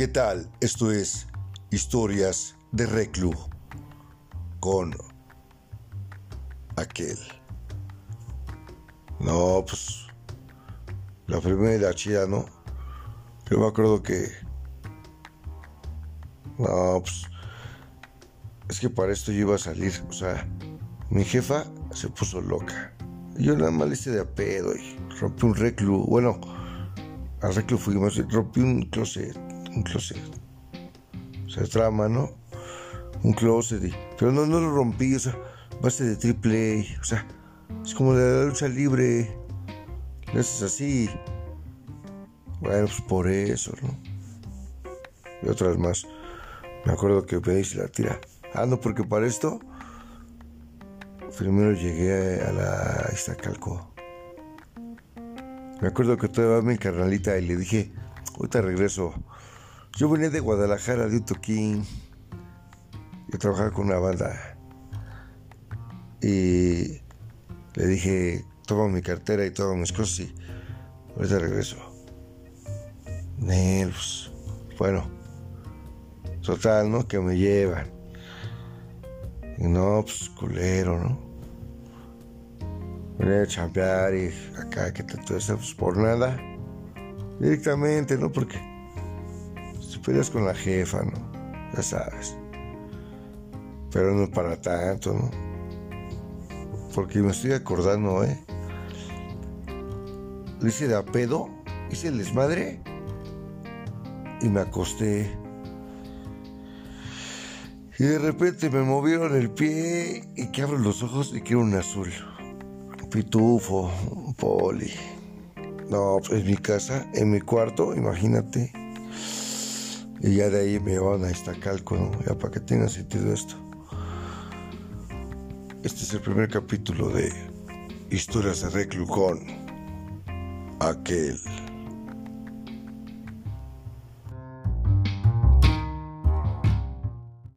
¿Qué tal? Esto es Historias de Reclu con aquel. No, pues la primera chida, ¿no? Yo me acuerdo que... No, pues... Es que para esto yo iba a salir, o sea, mi jefa se puso loca. Yo nada más le hice de a pedo y rompí un reclu. Bueno, al reclu fuimos, rompí un closet, un closet. O sea, trama, ¿no? Un closet. Y, pero no, no lo rompí, o sea, base de triple A. O sea, es como la lucha libre. Lo haces así. Bueno, pues por eso, ¿no? Y otras más. Me acuerdo que dice la tira. Ah, no, porque para esto primero llegué a la Iztacalco. Me acuerdo que todavía mi carnalita y le dije, ahorita regreso. Yo venía de Guadalajara de un toquín. Yo trabajaba con una banda. Y le dije, toma mi cartera y toma mis cosas y ahorita regreso. Nervos. Bueno, total, ¿no? Que me llevan. Y no, pues culero, ¿no? Venía a chambear y acá, que eso, pues por nada. Directamente, ¿no? Porque peleas con la jefa, ¿no? Ya sabes. Pero no para tanto, ¿no? Porque me estoy acordando, ¿eh? Hice de a pedo, hice el desmadre y me acosté. Y de repente me movieron el pie y que abro los ojos y quiero un azul. Pitufo, un poli. No, pues en mi casa, en mi cuarto, imagínate. Y ya de ahí me van a Iztacalco, ¿no? Ya para que tenga sentido esto. Este es el primer capítulo de Historias de Reclu con aquel.